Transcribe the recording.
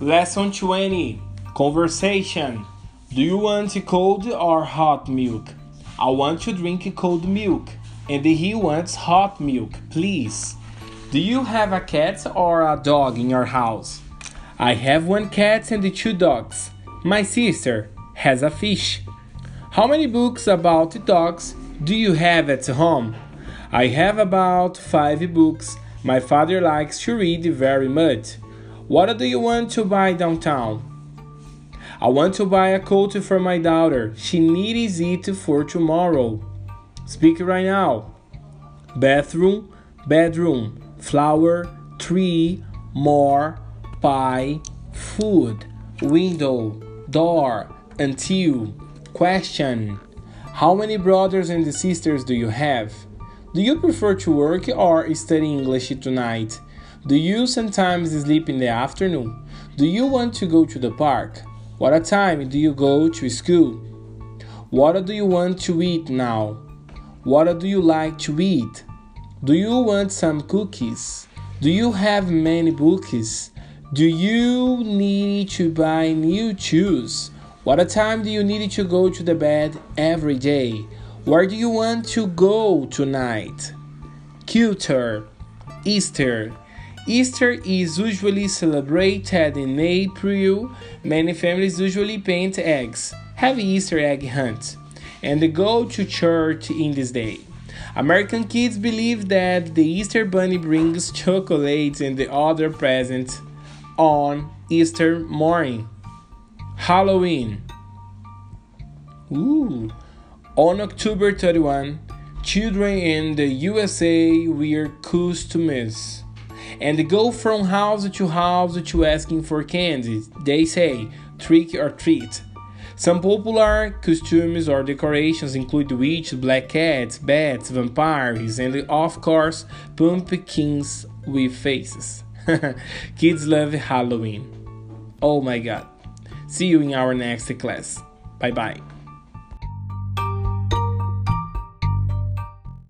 Lesson 20 Conversation Do you want cold or hot milk? I want to drink cold milk. And he wants hot milk, please. Do you have a cat or a dog in your house? I have one cat and two dogs. My sister has a fish. How many books about dogs do you have at home? I have about five books. My father likes to read very much. What do you want to buy downtown? I want to buy a coat for my daughter. She needs it for tomorrow. Speak right now. Bathroom, bedroom, flower, tree, more, pie, food, window, door, until. Question How many brothers and sisters do you have? Do you prefer to work or study English tonight? Do you sometimes sleep in the afternoon? Do you want to go to the park? What a time do you go to school? What do you want to eat now? What do you like to eat? Do you want some cookies? Do you have many books? Do you need to buy new shoes? What a time do you need to go to the bed every day? Where do you want to go tonight? Culture Easter Easter is usually celebrated in April. Many families usually paint eggs, have Easter egg hunt, and go to church in this day. American kids believe that the Easter bunny brings chocolates and the other presents on Easter morning. Halloween. Ooh. On October 31, children in the USA wear costumes and go from house to house to asking for candy. They say trick or treat. Some popular costumes or decorations include witches, black cats, bats, vampires, and of course, pumpkins with faces. Kids love Halloween. Oh my god. See you in our next class. Bye bye.